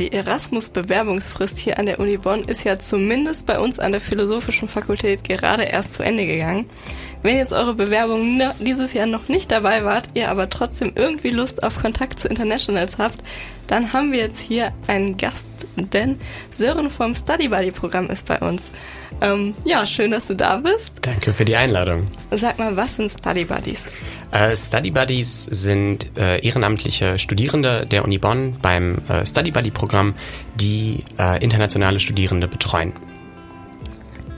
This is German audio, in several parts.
Die Erasmus-Bewerbungsfrist hier an der Uni Bonn ist ja zumindest bei uns an der Philosophischen Fakultät gerade erst zu Ende gegangen. Wenn jetzt eure Bewerbung dieses Jahr noch nicht dabei wart, ihr aber trotzdem irgendwie Lust auf Kontakt zu Internationals habt, dann haben wir jetzt hier einen Gast, denn Sören vom Study Buddy Programm ist bei uns. Ähm, ja, schön, dass du da bist. Danke für die Einladung. Sag mal, was sind Study Buddies? Äh, Study Buddies sind äh, ehrenamtliche Studierende der Uni Bonn beim äh, Study Buddy Programm, die äh, internationale Studierende betreuen.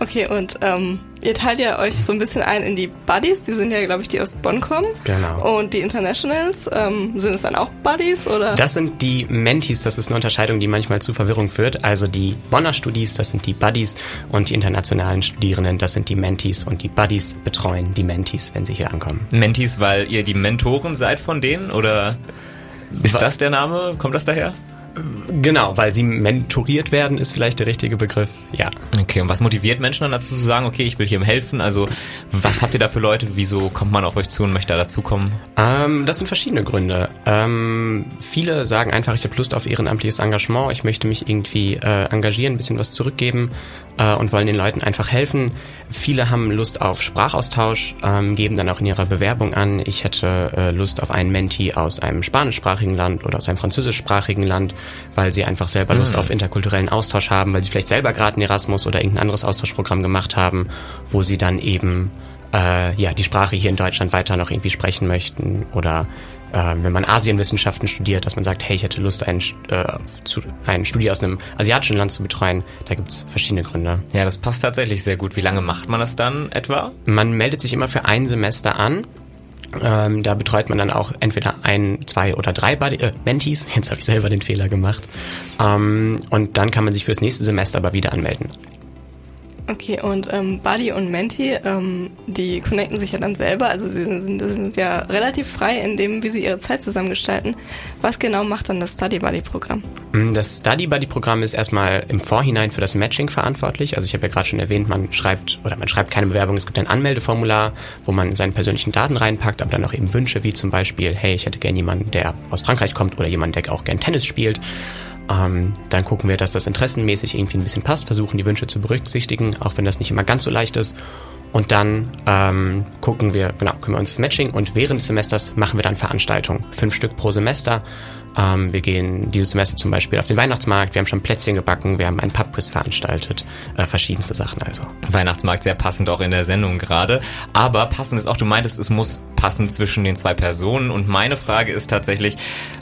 Okay, und ähm, ihr teilt ja euch so ein bisschen ein in die Buddies, die sind ja, glaube ich, die aus Bonn kommen. Genau. Und die Internationals, ähm, sind es dann auch Buddies oder? Das sind die Mentees, das ist eine Unterscheidung, die manchmal zu Verwirrung führt. Also die Bonner Studis, das sind die Buddies und die internationalen Studierenden, das sind die Mentees und die Buddies betreuen die Mentees, wenn sie hier ankommen. Mentees, weil ihr die Mentoren seid von denen oder ist das der Name? Kommt das daher? Genau, weil sie mentoriert werden, ist vielleicht der richtige Begriff. Ja. Okay, und was motiviert Menschen dann dazu zu sagen, okay, ich will hier helfen? Also, was habt ihr da für Leute? Wieso kommt man auf euch zu und möchte da dazukommen? Ähm, das sind verschiedene Gründe. Ähm, viele sagen einfach, ich habe Lust auf ehrenamtliches Engagement, ich möchte mich irgendwie äh, engagieren, ein bisschen was zurückgeben äh, und wollen den Leuten einfach helfen. Viele haben Lust auf Sprachaustausch, ähm, geben dann auch in ihrer Bewerbung an, ich hätte äh, Lust auf einen Menti aus einem spanischsprachigen Land oder aus einem französischsprachigen Land weil sie einfach selber Lust mhm. auf interkulturellen Austausch haben, weil sie vielleicht selber gerade ein Erasmus oder irgendein anderes Austauschprogramm gemacht haben, wo sie dann eben äh, ja die Sprache hier in Deutschland weiter noch irgendwie sprechen möchten oder äh, wenn man Asienwissenschaften studiert, dass man sagt, hey, ich hätte Lust, ein, äh, zu, ein Studium aus einem asiatischen Land zu betreuen. Da gibt's verschiedene Gründe. Ja, das passt tatsächlich sehr gut. Wie lange macht man das dann etwa? Man meldet sich immer für ein Semester an ähm, da betreut man dann auch entweder ein, zwei oder drei Buddy, äh, Mentees. Jetzt habe ich selber den Fehler gemacht. Ähm, und dann kann man sich fürs nächste Semester aber wieder anmelden. Okay, und ähm, Buddy und Menti, ähm, die connecten sich ja dann selber, also sie sind, sind ja relativ frei in dem, wie sie ihre Zeit zusammengestalten. Was genau macht dann das Study Buddy Programm? Mm, das Study Buddy Programm ist erstmal im Vorhinein für das Matching verantwortlich. Also ich habe ja gerade schon erwähnt, man schreibt oder man schreibt keine Bewerbung, es gibt ein Anmeldeformular, wo man seine persönlichen Daten reinpackt, aber dann auch eben Wünsche wie zum Beispiel, hey, ich hätte gern jemanden, der aus Frankreich kommt oder jemanden, der auch gern Tennis spielt. Ähm, dann gucken wir, dass das interessenmäßig irgendwie ein bisschen passt, versuchen die Wünsche zu berücksichtigen, auch wenn das nicht immer ganz so leicht ist. Und dann ähm, gucken wir, genau, kümmern wir uns das Matching und während des Semesters machen wir dann Veranstaltungen. Fünf Stück pro Semester. Ähm, wir gehen dieses Semester zum Beispiel auf den Weihnachtsmarkt, wir haben schon Plätzchen gebacken, wir haben einen Pubquiz veranstaltet, äh, verschiedenste Sachen also. Weihnachtsmarkt sehr passend auch in der Sendung gerade. Aber passend ist auch, du meintest, es muss passen zwischen den zwei Personen. Und meine Frage ist tatsächlich,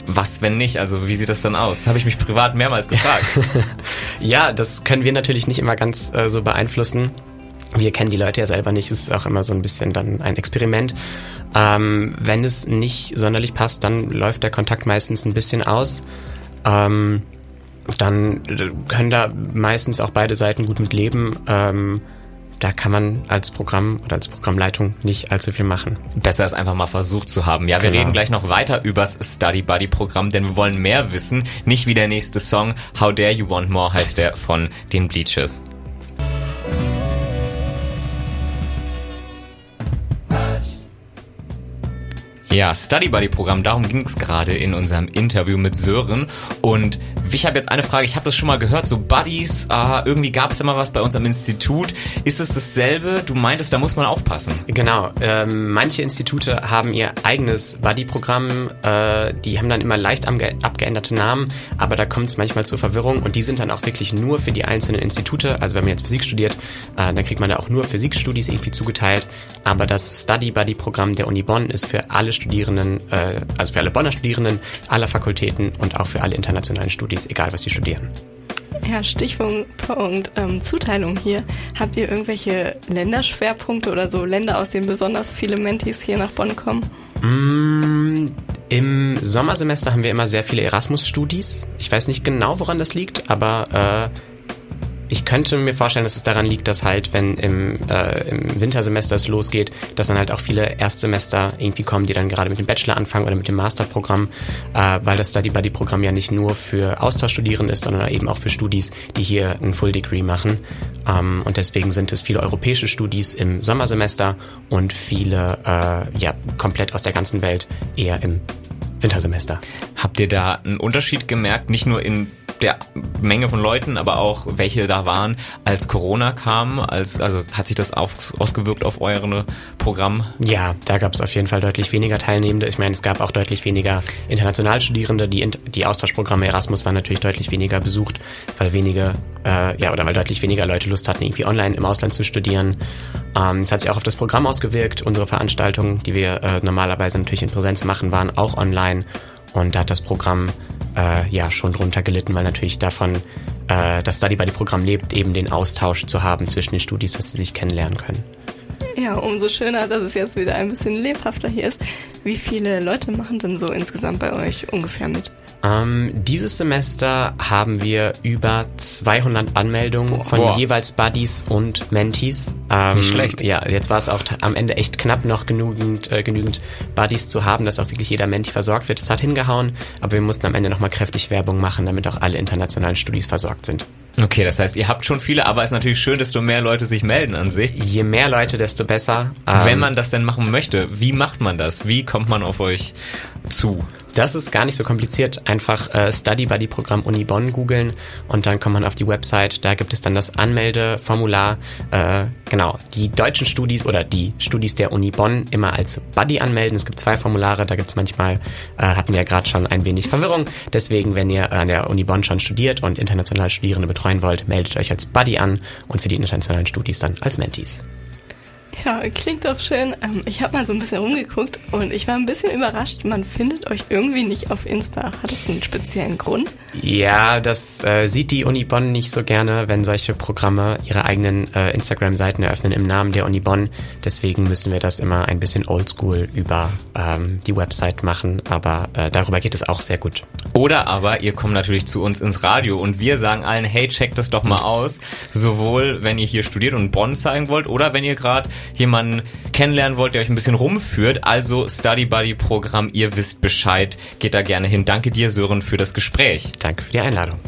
was wenn nicht? Also wie sieht das dann aus? Das habe ich mich privat mehrmals gefragt. ja, das können wir natürlich nicht immer ganz äh, so beeinflussen wir kennen die Leute ja selber nicht, es ist auch immer so ein bisschen dann ein Experiment. Ähm, wenn es nicht sonderlich passt, dann läuft der Kontakt meistens ein bisschen aus. Ähm, dann können da meistens auch beide Seiten gut mit leben. Ähm, da kann man als Programm oder als Programmleitung nicht allzu viel machen. Besser ist einfach mal versucht zu haben. Ja, wir genau. reden gleich noch weiter übers Study Buddy Programm, denn wir wollen mehr wissen. Nicht wie der nächste Song How Dare You Want More heißt der von den Bleachers. Ja, Study Buddy Programm, darum ging es gerade in unserem Interview mit Sören. Und ich habe jetzt eine Frage, ich habe das schon mal gehört, so Buddies, äh, irgendwie gab es immer was bei uns am Institut. Ist es dasselbe? Du meintest, da muss man aufpassen. Genau, ähm, manche Institute haben ihr eigenes Buddy-Programm, äh, die haben dann immer leicht abgeänderte Namen, aber da kommt es manchmal zur Verwirrung und die sind dann auch wirklich nur für die einzelnen Institute. Also wenn man jetzt Physik studiert, äh, dann kriegt man da auch nur Physikstudis irgendwie zugeteilt, aber das Study Buddy Programm der Uni Bonn ist für alle Studierenden, äh, also für alle Bonner Studierenden aller Fakultäten und auch für alle internationalen Studis, egal was sie studieren. Ja, Stichpunkt ähm, Zuteilung hier. Habt ihr irgendwelche Länderschwerpunkte oder so Länder, aus denen besonders viele Mentis hier nach Bonn kommen? Mm, Im Sommersemester haben wir immer sehr viele Erasmus-Studis. Ich weiß nicht genau, woran das liegt, aber äh, ich könnte mir vorstellen, dass es daran liegt, dass halt, wenn im, äh, im Wintersemester es losgeht, dass dann halt auch viele Erstsemester irgendwie kommen, die dann gerade mit dem Bachelor anfangen oder mit dem Masterprogramm, äh, weil das Study Buddy Programm ja nicht nur für Austauschstudierende ist, sondern eben auch für Studis, die hier ein Full Degree machen. Ähm, und deswegen sind es viele europäische Studis im Sommersemester und viele äh, ja komplett aus der ganzen Welt eher im Wintersemester. Habt ihr da einen Unterschied gemerkt, nicht nur in der Menge von Leuten, aber auch welche da waren, als Corona kam? Als, also hat sich das auf, ausgewirkt auf eure Programm? Ja, da gab es auf jeden Fall deutlich weniger Teilnehmende. Ich meine, es gab auch deutlich weniger Internationalstudierende. Die, die Austauschprogramme Erasmus waren natürlich deutlich weniger besucht, weil wenige, äh, ja, oder weil deutlich weniger Leute Lust hatten, irgendwie online im Ausland zu studieren. Ähm, es hat sich auch auf das Programm ausgewirkt. Unsere Veranstaltungen, die wir äh, normalerweise natürlich in Präsenz machen, waren auch online. Und da hat das Programm äh, ja schon drunter gelitten, weil natürlich davon äh, das Study Buddy Programm lebt, eben den Austausch zu haben zwischen den Studis, dass sie sich kennenlernen können. Ja, umso schöner, dass es jetzt wieder ein bisschen lebhafter hier ist. Wie viele Leute machen denn so insgesamt bei euch ungefähr mit? Ähm, dieses Semester haben wir über 200 Anmeldungen Boah. von Boah. jeweils Buddies und Mentees. Ähm, Nicht schlecht. Ja, jetzt war es auch am Ende echt knapp noch genügend, äh, genügend Buddies zu haben, dass auch wirklich jeder Mentee versorgt wird. Es hat hingehauen, aber wir mussten am Ende nochmal kräftig Werbung machen, damit auch alle internationalen Studis versorgt sind. Okay, das heißt, ihr habt schon viele, aber es ist natürlich schön, desto mehr Leute sich melden an sich. Je mehr Leute, desto besser. Wenn Ähm, man das denn machen möchte, wie macht man das? Wie kommt man auf euch zu? Das ist gar nicht so kompliziert. Einfach äh, Study Buddy Programm Uni Bonn googeln und dann kommt man auf die Website. Da gibt es dann das Anmeldeformular. Äh, genau, die deutschen Studis oder die Studis der Uni Bonn immer als Buddy anmelden. Es gibt zwei Formulare. Da gibt es manchmal, äh, hatten wir ja gerade schon ein wenig Verwirrung. Deswegen, wenn ihr an der Uni Bonn schon studiert und internationale Studierende betreuen wollt, meldet euch als Buddy an und für die internationalen Studis dann als Mentees. Ja, klingt doch schön. Ähm, ich habe mal so ein bisschen rumgeguckt und ich war ein bisschen überrascht. Man findet euch irgendwie nicht auf Insta. Hat es einen speziellen Grund? Ja, das äh, sieht die Uni Bonn nicht so gerne, wenn solche Programme ihre eigenen äh, Instagram-Seiten eröffnen im Namen der Uni Bonn. Deswegen müssen wir das immer ein bisschen oldschool über ähm, die Website machen, aber äh, darüber geht es auch sehr gut. Oder aber ihr kommt natürlich zu uns ins Radio und wir sagen allen, hey, checkt das doch mal aus. Sowohl wenn ihr hier studiert und Bonn zeigen wollt oder wenn ihr gerade jemanden kennenlernen wollt, der euch ein bisschen rumführt. Also Study Buddy Programm, ihr wisst Bescheid. Geht da gerne hin. Danke dir, Sören, für das Gespräch. Danke für die Einladung.